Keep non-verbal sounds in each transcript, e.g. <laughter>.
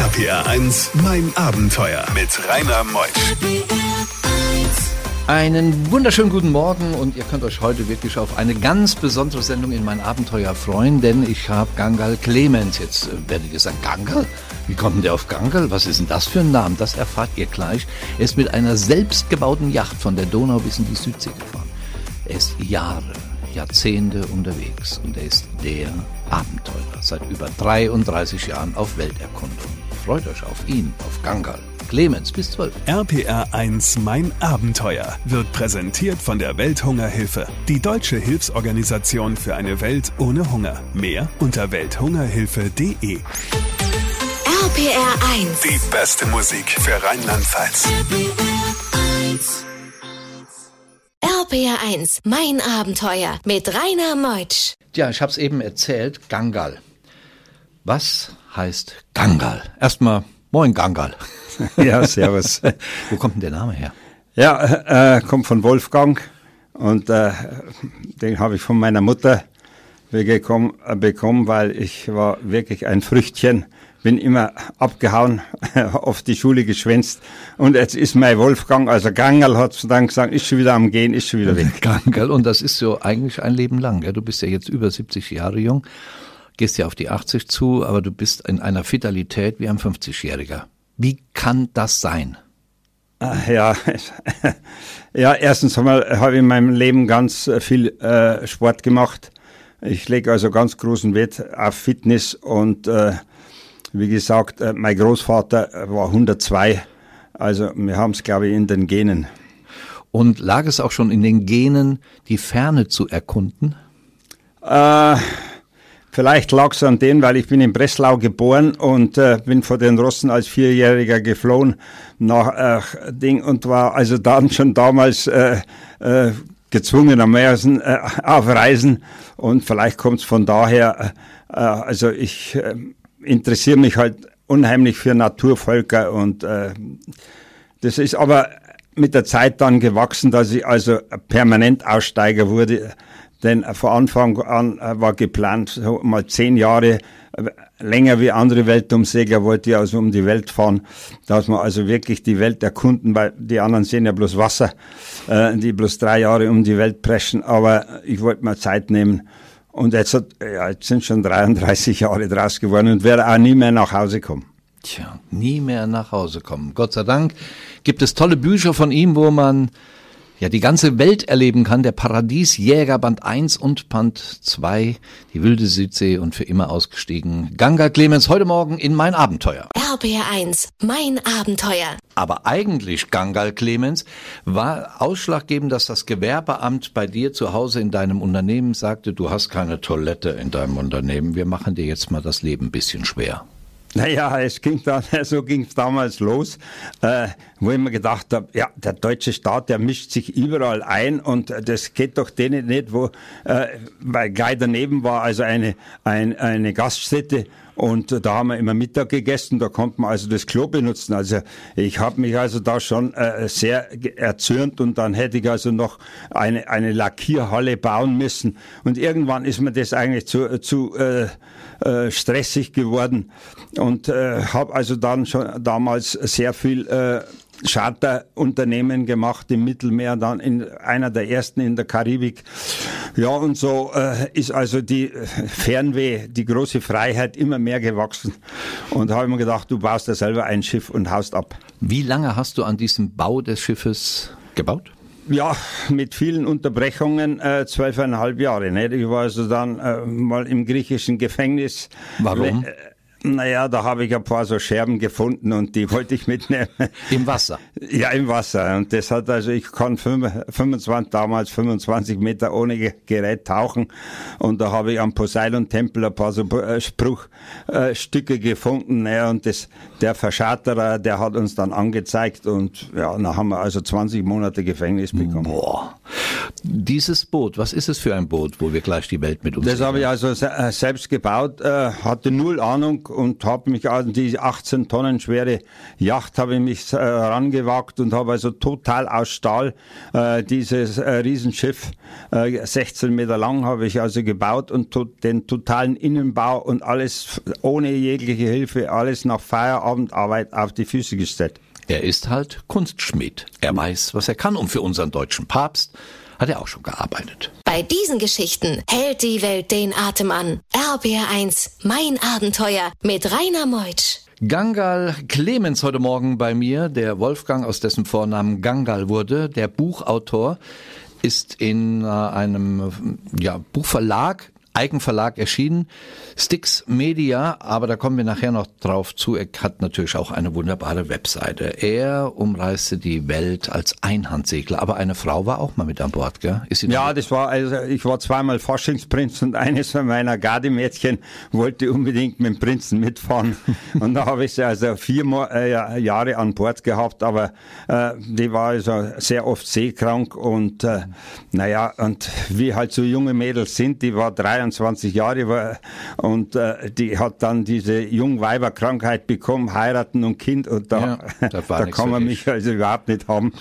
RPR 1, mein Abenteuer mit Rainer Meusch. Einen wunderschönen guten Morgen und ihr könnt euch heute wirklich auf eine ganz besondere Sendung in mein Abenteuer freuen, denn ich habe Gangal Clemens. Jetzt äh, werde ich gesagt, Gangal? Wie kommt denn der auf Gangal? Was ist denn das für ein Name? Das erfahrt ihr gleich. Er ist mit einer selbstgebauten Yacht von der Donau bis in die Südsee gefahren. Er ist Jahre, Jahrzehnte unterwegs und er ist der Abenteurer seit über 33 Jahren auf Welterkundung. Freut euch auf ihn, auf Gangal. Clemens bis 12. RPR 1 Mein Abenteuer wird präsentiert von der Welthungerhilfe, die deutsche Hilfsorganisation für eine Welt ohne Hunger. Mehr unter welthungerhilfe.de. RPR 1. Die beste Musik für Rheinland-Pfalz. RPR 1, mein Abenteuer mit Rainer Meutsch. Ja, ich habe es eben erzählt, Gangal. Was heißt Gangal? Erstmal, moin Gangal. <laughs> Ja, servus. Wo kommt denn der Name her? Ja, äh, kommt von Wolfgang und äh, den habe ich von meiner Mutter bekommen, äh, bekommen, weil ich war wirklich ein Früchtchen, bin immer abgehauen, <laughs> auf die Schule geschwänzt und jetzt ist mein Wolfgang, also Gangal hat dann gesagt, ist schon wieder am Gehen, ist schon wieder weg. Gangal. Und das ist so eigentlich ein Leben lang. Ja? Du bist ja jetzt über 70 Jahre jung, gehst ja auf die 80 zu, aber du bist in einer Vitalität wie ein 50-Jähriger. Wie kann das sein? Ah, Ja, <laughs> ja erstens habe ich in meinem Leben ganz äh, viel äh, Sport gemacht. Ich lege also ganz großen Wert auf Fitness und äh, wie gesagt, äh, mein Großvater war 102. Also wir haben es, glaube ich, in den Genen. Und lag es auch schon in den Genen, die Ferne zu erkunden? Äh, vielleicht lag es an dem, weil ich bin in Breslau geboren und äh, bin vor den Russen als Vierjähriger geflohen nach äh, Ding und war also dann schon damals äh, äh, gezwungenermaßen äh, auf Reisen und vielleicht kommt es von daher. Äh, also ich äh, interessiere mich halt unheimlich für Naturvölker und äh, das ist aber mit der Zeit dann gewachsen, dass ich also permanent Aussteiger wurde. Denn von Anfang an äh, war geplant, so mal zehn Jahre äh, länger wie andere Weltumsegler wollte ich also um die Welt fahren, dass man also wirklich die Welt erkunden, weil die anderen sehen ja bloß Wasser, äh, die bloß drei Jahre um die Welt preschen. Aber ich wollte mir Zeit nehmen. Und jetzt, hat, ja, jetzt sind schon 33 Jahre draus geworden und werde auch nie mehr nach Hause kommen. Tja, nie mehr nach Hause kommen. Gott sei Dank gibt es tolle Bücher von ihm, wo man ja die ganze Welt erleben kann. Der Paradiesjäger Band 1 und Band 2, die wilde Südsee und für immer ausgestiegen. Ganga Clemens heute Morgen in mein Abenteuer. RPR 1, mein Abenteuer. Aber eigentlich, Gangal Clemens, war ausschlaggebend, dass das Gewerbeamt bei dir zu Hause in deinem Unternehmen sagte, du hast keine Toilette in deinem Unternehmen, wir machen dir jetzt mal das Leben ein bisschen schwer. Naja, es ging dann, <laughs> so ging es damals los, äh, wo ich mir gedacht habe, ja, der deutsche Staat, der mischt sich überall ein und das geht doch denen nicht, wo, äh, weil gleich daneben war also eine, ein, eine Gaststätte und da haben wir immer Mittag gegessen, da konnte man also das Klo benutzen. Also ich habe mich also da schon äh, sehr erzürnt und dann hätte ich also noch eine, eine Lackierhalle bauen müssen. Und irgendwann ist mir das eigentlich zu, zu äh, äh, stressig geworden und äh, habe also dann schon damals sehr viel äh, Charterunternehmen gemacht im Mittelmeer, dann in einer der ersten in der Karibik. Ja, und so äh, ist also die äh, Fernweh, die große Freiheit immer mehr gewachsen. Und da habe ich mir gedacht, du baust da selber ein Schiff und haust ab. Wie lange hast du an diesem Bau des Schiffes gebaut? Ja, mit vielen Unterbrechungen, äh, zwölfeinhalb Jahre. Ne? Ich war also dann äh, mal im griechischen Gefängnis. Warum? Äh, naja, da habe ich ein paar so Scherben gefunden und die wollte ich mitnehmen. Im Wasser. Ja, im Wasser. Und das hat also, ich kann 25, damals 25 Meter ohne Ge- Gerät tauchen. Und da habe ich am Poseidon-Tempel ein paar so äh, Spruchstücke äh, Stücke gefunden. Ja, und das, der Verscharterer, der hat uns dann angezeigt. Und ja, dann haben wir also 20 Monate Gefängnis bekommen. Boah. Dieses Boot, was ist es für ein Boot, wo wir gleich die Welt mit uns Das habe ich also se äh, selbst gebaut, äh, hatte null Ahnung und habe mich an die 18 Tonnen schwere Yacht habe ich mich äh, rangewagt und habe also total aus Stahl äh, dieses äh, Riesenschiff, äh, 16 Meter lang habe ich also gebaut und to den totalen Innenbau und alles ohne jegliche Hilfe, alles nach Feierabendarbeit auf die Füße gestellt. Er ist halt Kunstschmied. Er weiß, was er kann und für unseren deutschen Papst hat er auch schon gearbeitet. Bei diesen Geschichten hält die Welt den Atem an. RBR1, mein Abenteuer mit Rainer Meutsch. Gangal Clemens heute Morgen bei mir, der Wolfgang, aus dessen Vornamen Gangal wurde, der Buchautor, ist in äh, einem ja, Buchverlag Eigenverlag erschienen, Stix Media, aber da kommen wir nachher noch drauf zu. Er hat natürlich auch eine wunderbare Webseite. Er umreiste die Welt als Einhandsegler, aber eine Frau war auch mal mit an Bord, gell? Ja, das war, also ich war zweimal Faschingsprinz und eines von meiner Gardemädchen wollte unbedingt mit dem Prinzen mitfahren. <laughs> und da habe ich sie also vier äh, Jahre an Bord gehabt, aber äh, die war also sehr oft seekrank und äh, naja, und wie halt so junge Mädels sind, die war drei 23 Jahre war und äh, die hat dann diese Jungweiberkrankheit bekommen, heiraten und Kind und da, ja, <laughs> da kann man mich also überhaupt nicht haben.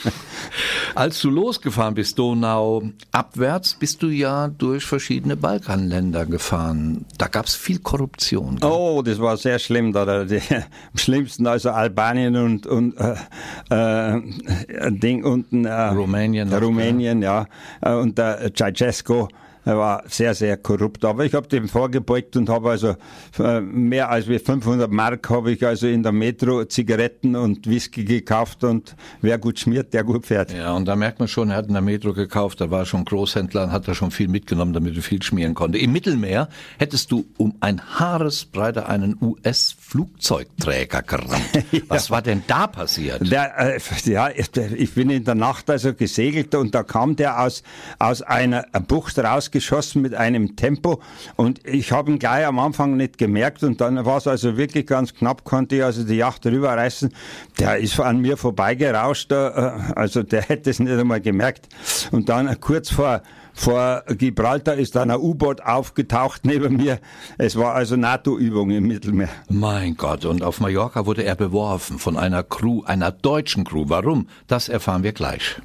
<laughs> Als du losgefahren bist, Donau abwärts, bist du ja durch verschiedene Balkanländer gefahren. Da gab es viel Korruption. Gell? Oh, das war sehr schlimm. Da, die, <laughs> am schlimmsten also Albanien und, und äh, äh, Ding unten. Äh, Rumänien. Rumänien, ja. ja. Und der Ceausescu er war sehr, sehr korrupt. Aber ich habe dem vorgebeugt und habe also äh, mehr als 500 Mark habe ich also in der Metro Zigaretten und Whisky gekauft und wer gut schmiert, der gut fährt. Ja, und da merkt man schon, er hat in der Metro gekauft, da war schon Großhändler und hat da schon viel mitgenommen, damit er viel schmieren konnte. Im Mittelmeer hättest du um ein Haaresbreite einen US-Flugzeugträger gerannt. <laughs> ja. Was war denn da passiert? Der, äh, ja, ich bin in der Nacht also gesegelt und da kam der aus, aus einer Bucht raus geschossen mit einem Tempo und ich habe ihn gleich am Anfang nicht gemerkt und dann war es also wirklich ganz knapp, konnte ich also die Yacht rüberreißen. Der ist an mir vorbeigerauscht, äh, also der hätte es nicht einmal gemerkt. Und dann kurz vor vor Gibraltar ist dann ein U-Boot aufgetaucht neben mir. Es war also NATO-Übung im Mittelmeer. Mein Gott, und auf Mallorca wurde er beworfen von einer Crew, einer deutschen Crew. Warum? Das erfahren wir gleich.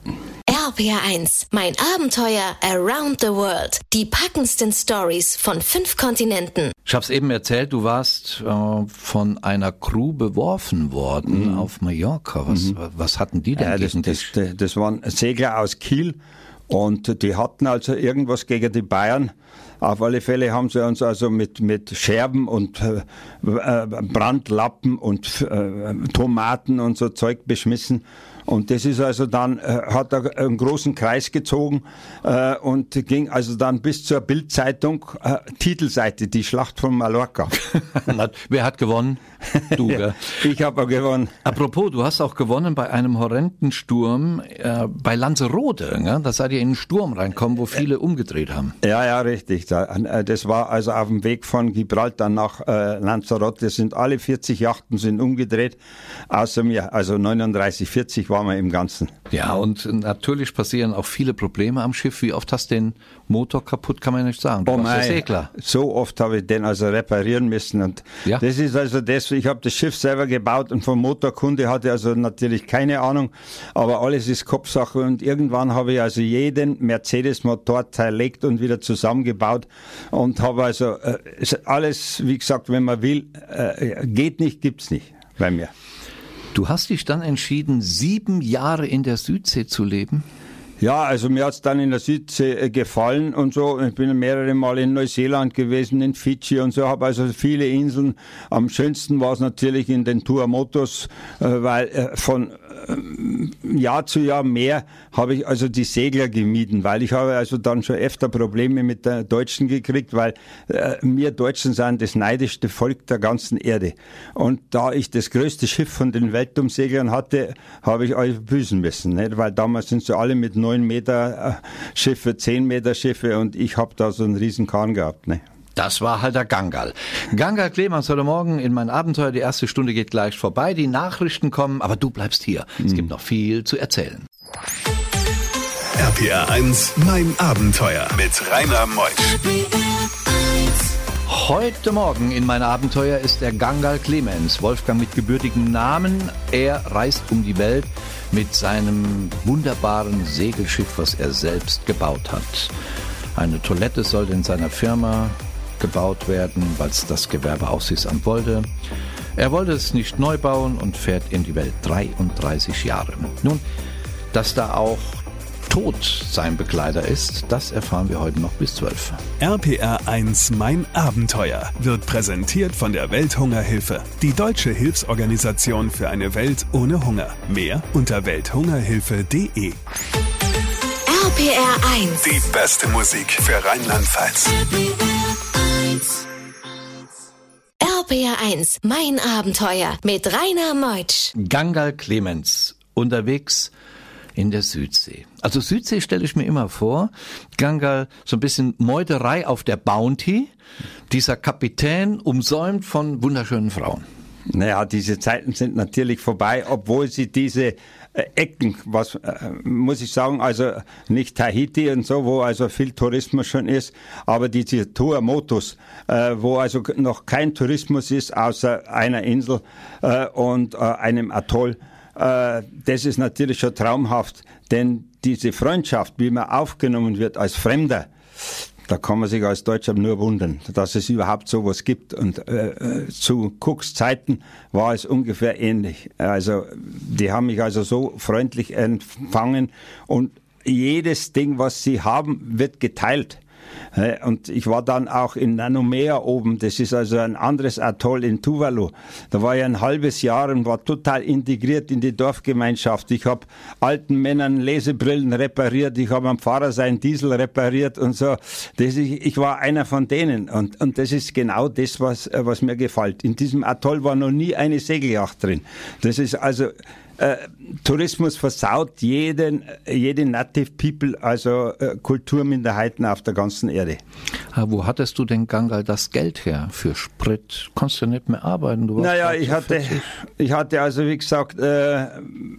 RPR1, mein Abenteuer Around the World. Die packendsten Stories von fünf Kontinenten. Ich hab's eben erzählt, du warst äh, von einer Crew beworfen worden mhm. auf Mallorca. Was, mhm. was hatten die denn ja, das, das, das, waren Segler aus Kiel und die hatten also irgendwas gegen die Bayern. Auf alle Fälle haben sie uns also mit, mit Scherben und äh, äh Brandlappen und äh, Tomaten und so Zeug beschmissen. Und das ist also dann, äh, hat er einen großen Kreis gezogen äh, und ging also dann bis zur Bildzeitung, äh, Titelseite, die Schlacht von Mallorca. <laughs> Wer hat gewonnen? <laughs> Du, ja, Ich habe gewonnen. Apropos, du hast auch gewonnen bei einem horrenden Sturm äh, bei Lanzarote. Ne? Da seid ihr in einen Sturm reinkommen, wo viele umgedreht haben. Ja, ja, richtig. Das war also auf dem Weg von Gibraltar nach äh, Lanzarote. Sind alle 40 Yachten sind umgedreht, außer mir. Also 39, 40 waren wir im Ganzen. Ja, und natürlich passieren auch viele Probleme am Schiff. Wie oft hast du den Motor kaputt, kann man nicht sagen. Du oh mein, Segler. So oft habe ich den also reparieren müssen. Und ja. das ist also das, ich habe das Schiff selber gebaut und vom Motorkunde hatte also natürlich keine Ahnung, aber alles ist Kopfsache und irgendwann habe ich also jeden Mercedes-Motor zerlegt und wieder zusammengebaut und habe also äh, alles, wie gesagt, wenn man will, äh, geht nicht, gibt's nicht bei mir. Du hast dich dann entschieden, sieben Jahre in der Südsee zu leben? Ja, also mir hat's dann in der Südsee äh, gefallen und so. Ich bin mehrere Mal in Neuseeland gewesen, in Fidschi und so, habe also viele Inseln. Am schönsten war es natürlich in den Tuamotus, äh, weil äh, von Jahr zu Jahr mehr habe ich also die Segler gemieden, weil ich habe also dann schon öfter Probleme mit der Deutschen gekriegt, weil äh, wir Deutschen sind das neidischste Volk der ganzen Erde. Und da ich das größte Schiff von den Weltumseglern hatte, habe ich euch büßen müssen, nicht? weil damals sind sie alle mit neun Meter äh, Schiffe, zehn Meter Schiffe und ich habe da so einen riesen Kahn gehabt. Ne? Das war halt der Gangal. Gangal Clemens heute Morgen in mein Abenteuer. Die erste Stunde geht gleich vorbei. Die Nachrichten kommen, aber du bleibst hier. Es gibt noch viel zu erzählen. RPR 1, mein Abenteuer mit Rainer Meusch. Heute Morgen in mein Abenteuer ist der Gangal Clemens, Wolfgang mit gebürtigem Namen. Er reist um die Welt mit seinem wunderbaren Segelschiff, was er selbst gebaut hat. Eine Toilette soll in seiner Firma gebaut werden, weil es das Gewerbeaufsichtsamt wollte. Er wollte es nicht neu bauen und fährt in die Welt 33 Jahre. Nun, dass da auch Tod sein Begleiter ist, das erfahren wir heute noch bis 12. RPR 1 Mein Abenteuer wird präsentiert von der Welthungerhilfe, die deutsche Hilfsorganisation für eine Welt ohne Hunger. Mehr unter welthungerhilfe.de. RPR 1. Die beste Musik für Rheinland-Pfalz. RPR 1, mein Abenteuer mit Rainer Meutsch. Gangal Clemens, unterwegs in der Südsee. Also Südsee stelle ich mir immer vor, Gangal so ein bisschen Meuterei auf der Bounty, dieser Kapitän umsäumt von wunderschönen Frauen. Naja, diese Zeiten sind natürlich vorbei, obwohl sie diese Ecken, was äh, muss ich sagen, also nicht Tahiti und so, wo also viel Tourismus schon ist, aber diese Tour-Motus, äh, wo also noch kein Tourismus ist, außer einer Insel äh, und einem Atoll, das ist natürlich schon traumhaft, denn diese Freundschaft, wie man aufgenommen wird als Fremder, da kann man sich als Deutscher nur wundern, dass es überhaupt sowas gibt. Und äh, äh, zu Cooks Zeiten war es ungefähr ähnlich. Also die haben mich also so freundlich empfangen und jedes Ding, was sie haben, wird geteilt. Und ich war dann auch in Nanomea oben, das ist also ein anderes Atoll in Tuvalu. Da war ich ein halbes Jahr und war total integriert in die Dorfgemeinschaft. Ich habe alten Männern Lesebrillen repariert, ich habe am Pfarrer seinen Diesel repariert und so. Das, ich, ich war einer von denen und, und das ist genau das, was, äh, was mir gefällt. In diesem Atoll war noch nie eine Segelyacht drin. Das ist also äh, Tourismus versaut jeden, jede Native People, also äh, Kulturminderheiten auf der ganzen Erde. Ah, wo hattest du denn Gangal das Geld her für Sprit? Konntest du nicht mehr arbeiten? Naja, bald ich hatte, 40. ich hatte also, wie gesagt, äh,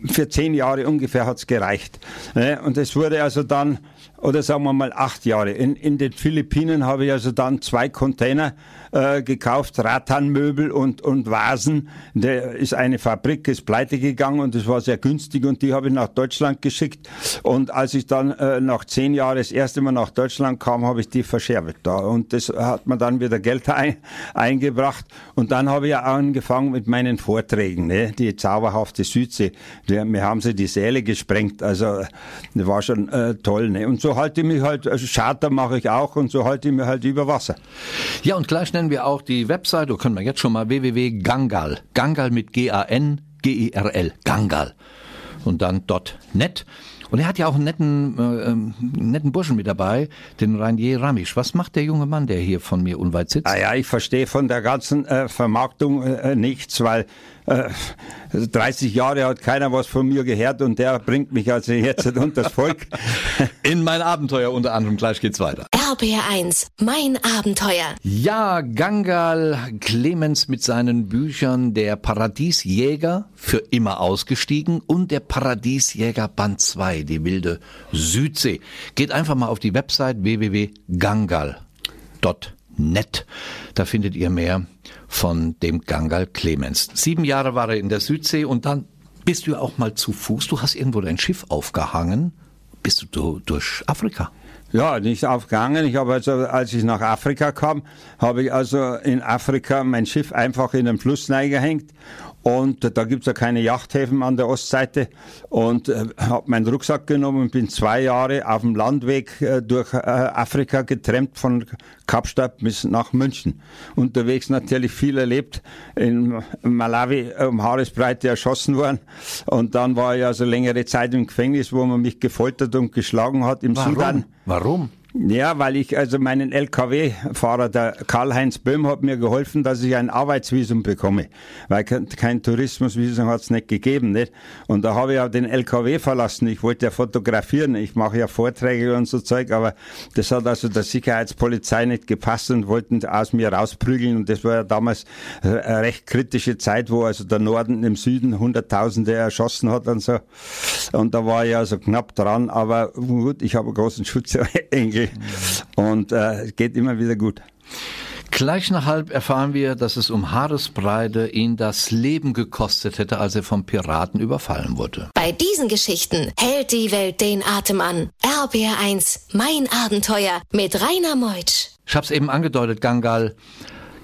für zehn Jahre ungefähr hat's gereicht. Ne? Und es wurde also dann, oder sagen wir mal acht Jahre. In, in den Philippinen habe ich also dann zwei Container äh, gekauft, Rattanmöbel und, und Vasen. Der ist eine Fabrik, ist pleite gegangen und es war sehr günstig und die habe ich nach Deutschland geschickt. Und als ich dann äh, nach zehn Jahren das erste Mal nach Deutschland kam, habe ich die verscherbelt da. Und das hat man dann wieder Geld ein, eingebracht. Und dann habe ich ja angefangen mit meinen Vorträgen, ne? die zauberhafte Südsee. Wir haben sie die Säle gesprengt, also das war schon äh, toll. Ne? Und so halte ich mich halt, also Charter mache ich auch und so halte ich mich halt über Wasser. Ja, und gleich nennen wir auch die Webseite, können wir jetzt schon mal www.gangal, Gangal mit G-A-N, G-I-R-L, Gangal. Und dann .net. Und er hat ja auch einen netten, äh, ähm, netten Burschen mit dabei, den Rainier Ramisch. Was macht der junge Mann, der hier von mir unweit sitzt? Ah ja, ich verstehe von der ganzen äh, Vermarktung äh, nichts, weil äh, 30 Jahre hat keiner was von mir gehört und der bringt mich also jetzt <laughs> unters Volk. In mein Abenteuer unter anderem. Gleich geht's weiter. RPR 1, mein Abenteuer. Ja, Gangal Clemens mit seinen Büchern Der Paradiesjäger für immer ausgestiegen und Der Paradiesjäger Band 2, die wilde Südsee. Geht einfach mal auf die Website www.gangal.net. Da findet ihr mehr von dem Gangal Clemens. Sieben Jahre war er in der Südsee und dann bist du auch mal zu Fuß. Du hast irgendwo dein Schiff aufgehangen. Bist du du durch Afrika? Ja, nicht aufgegangen. Ich habe also, als ich nach Afrika kam, habe ich also in Afrika mein Schiff einfach in den Fluss reingehängt. Und da gibt's ja keine Yachthäfen an der Ostseite. Und äh, habe meinen Rucksack genommen und bin zwei Jahre auf dem Landweg äh, durch äh, Afrika getrennt von Kapstadt bis nach München. Unterwegs natürlich viel erlebt. In Malawi um Haaresbreite erschossen worden. Und dann war ich also längere Zeit im Gefängnis, wo man mich gefoltert und geschlagen hat. Im Sudan. Warum? Ja, weil ich, also meinen LKW-Fahrer, der Karl-Heinz Böhm, hat mir geholfen, dass ich ein Arbeitsvisum bekomme. Weil kein, Tourismusvisum hat es nicht gegeben, nicht? Und da habe ich auch den LKW verlassen. Ich wollte ja fotografieren. Ich mache ja Vorträge und so Zeug, aber das hat also der Sicherheitspolizei nicht gepasst und wollten aus mir rausprügeln. Und das war ja damals eine recht kritische Zeit, wo also der Norden im Süden Hunderttausende erschossen hat und so. Und da war ich also knapp dran. Aber gut, ich habe einen großen <laughs> Schutzengel und äh, geht immer wieder gut. Gleich nach halb erfahren wir, dass es um Haaresbreite ihn das Leben gekostet hätte, als er vom Piraten überfallen wurde. Bei diesen Geschichten hält die Welt den Atem an. RBR1, mein Abenteuer mit Rainer Meutsch. Ich hab's eben angedeutet, Gangal,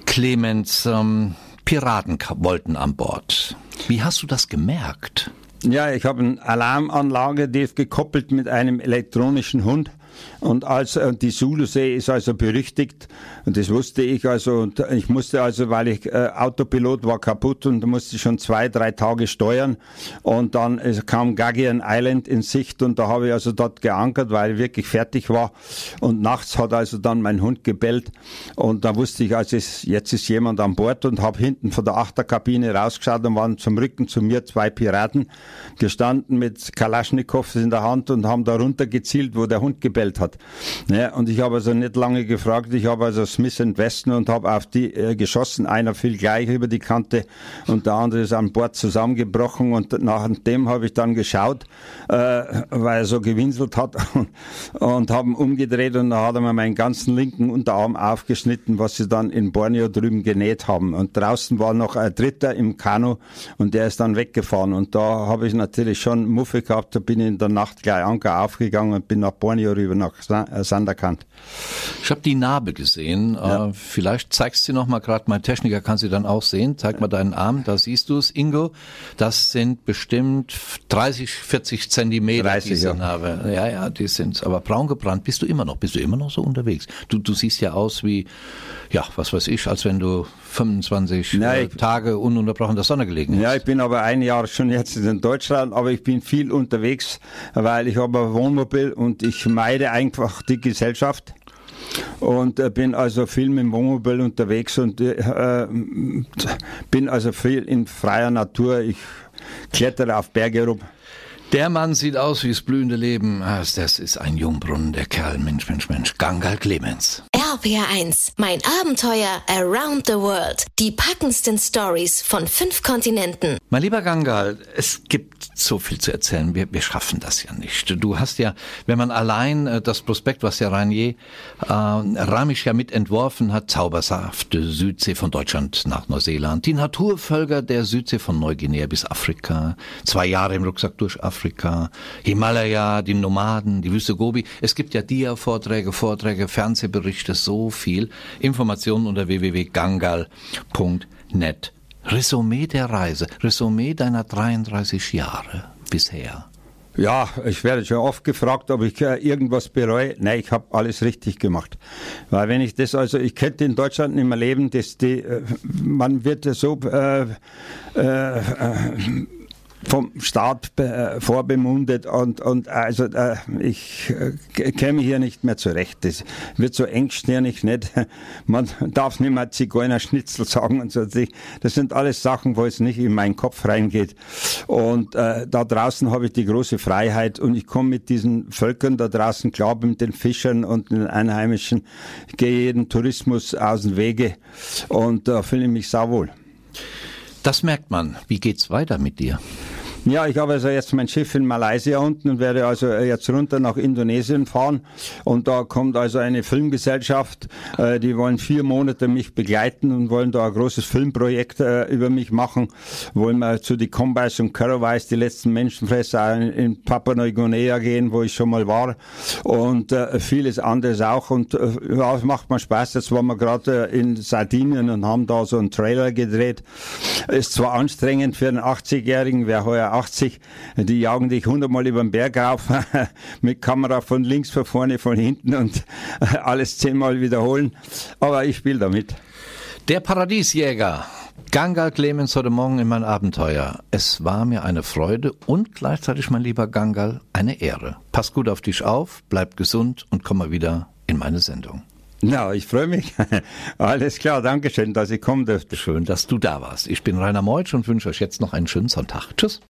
Clemens, ähm, Piraten wollten an Bord. Wie hast du das gemerkt? Ja, ich habe eine Alarmanlage, die ist gekoppelt mit einem elektronischen Hund. Und als äh, die Sulusee ist also berüchtigt, und das wusste ich also, und ich musste also, weil ich äh, Autopilot war kaputt und musste schon zwei, drei Tage steuern. Und dann äh, kam Gagian Island in Sicht und da habe ich also dort geankert, weil ich wirklich fertig war. Und nachts hat also dann mein Hund gebellt und da wusste ich, also jetzt ist jemand an Bord und habe hinten von der Achterkabine rausgeschaut und waren zum Rücken zu mir zwei Piraten gestanden mit Kalaschnikows in der Hand und haben da runter gezielt, wo der Hund gebellt hat. Ja, und ich habe also nicht lange gefragt, ich habe also Smith Weston und habe auf die äh, geschossen. Einer fiel gleich über die Kante und der andere ist an Bord zusammengebrochen und nach dem habe ich dann geschaut, äh, weil er so gewinselt hat <laughs> und, und haben umgedreht und da hat er mir meinen ganzen linken Unterarm aufgeschnitten, was sie dann in Borneo drüben genäht haben. Und draußen war noch ein Dritter im Kanu und der ist dann weggefahren und da habe ich natürlich schon Muffe gehabt, da bin ich in der Nacht gleich Anker aufgegangen und bin nach Borneo rüber nach äh, Sanderkant. Ich habe die Narbe gesehen. Ja. Äh, vielleicht zeigst du noch mal gerade. Mein Techniker kann sie dann auch sehen. Zeig mal deinen Arm. Da siehst du es, Ingo. Das sind bestimmt 30, 40 Zentimeter 30, diese ja. Narbe. Ja, ja, die sind aber braun gebrannt. Bist du immer noch? Bist du immer noch so unterwegs? Du, du siehst ja aus wie, ja, was weiß ich, als wenn du 25 Nein, äh, Tage ununterbrochen in der Sonne gelegen hast. Ja, ich bin aber ein Jahr schon jetzt in Deutschland, aber ich bin viel unterwegs, weil ich habe ein Wohnmobil und ich meide einfach die Gesellschaft und äh, bin also viel mit dem Wohnmobil unterwegs und äh, bin also viel in freier Natur. Ich klettere auf Berge rum. Der Mann sieht aus wie das blühende Leben. Ah, Das ist ein Jungbrunnen, der Kerl. Mensch, Mensch, Mensch. Gangal Clemens. RPR1, mein Abenteuer around the world. Die packendsten Stories von fünf Kontinenten. Mein lieber Gangal, es gibt so viel zu erzählen. Wir, wir schaffen das ja nicht. Du hast ja, wenn man allein äh, das Prospekt, was der Ranier äh, Ramisch ja mit entworfen hat, zauberhafte Südsee von Deutschland nach Neuseeland, die Naturvölker der Südsee von Neuguinea bis Afrika, zwei Jahre im Rucksack durch Afrika, Himalaya, die Nomaden, die Wüste Gobi. Es gibt ja Dia-Vorträge, Vorträge, Fernsehberichte, so viel. Informationen unter www.gangal.net. Resümee der Reise, Resümee deiner 33 Jahre bisher. Ja, ich werde schon oft gefragt, ob ich äh, irgendwas bereue. Nein, ich habe alles richtig gemacht. Weil wenn ich das, also ich könnte in Deutschland nicht mehr leben, das, die, äh, man wird so äh, äh, äh, vom Staat äh, vorbemundet und, und also äh, ich äh, käme hier nicht mehr zurecht. Das wird so engstirnig nicht. <laughs> Man darf nicht mehr Zigeunerschnitzel sagen und so. Das sind alles Sachen, wo es nicht in meinen Kopf reingeht. Und äh, da draußen habe ich die große Freiheit und ich komme mit diesen Völkern da draußen klar, mit den Fischern und den Einheimischen, ich gehe jeden Tourismus aus dem Wege und da fühle ich mich sauwohl. Das merkt man. Wie geht's weiter mit dir? Ja, ich habe also jetzt mein Schiff in Malaysia unten und werde also jetzt runter nach Indonesien fahren. Und da kommt also eine Filmgesellschaft, äh, die wollen vier Monate mich begleiten und wollen da ein großes Filmprojekt äh, über mich machen. Wollen wir zu die Combis und Currawais, die letzten Menschenfresser in, in Papua Neuguinea gehen, wo ich schon mal war. Und äh, vieles anderes auch. Und äh, ja, es macht mir Spaß. Jetzt waren wir gerade äh, in Sardinien und haben da so einen Trailer gedreht. Ist zwar anstrengend für einen 80-Jährigen, wer heuer 80, die jagen dich hundertmal über den Berg rauf, <laughs> mit Kamera von links, von vorne, von hinten und <laughs> alles zehnmal wiederholen. Aber ich spiele damit. Der Paradiesjäger. Gangal Clemens heute Morgen in mein Abenteuer. Es war mir eine Freude und gleichzeitig, mein lieber Gangal, eine Ehre. Pass gut auf dich auf, bleib gesund und komm mal wieder in meine Sendung. Na, ich freue mich. <laughs> Alles klar, danke schön, dass ich kommen durfte. Schön, dass du da warst. Ich bin Rainer Meutsch und wünsche euch jetzt noch einen schönen Sonntag. Tschüss.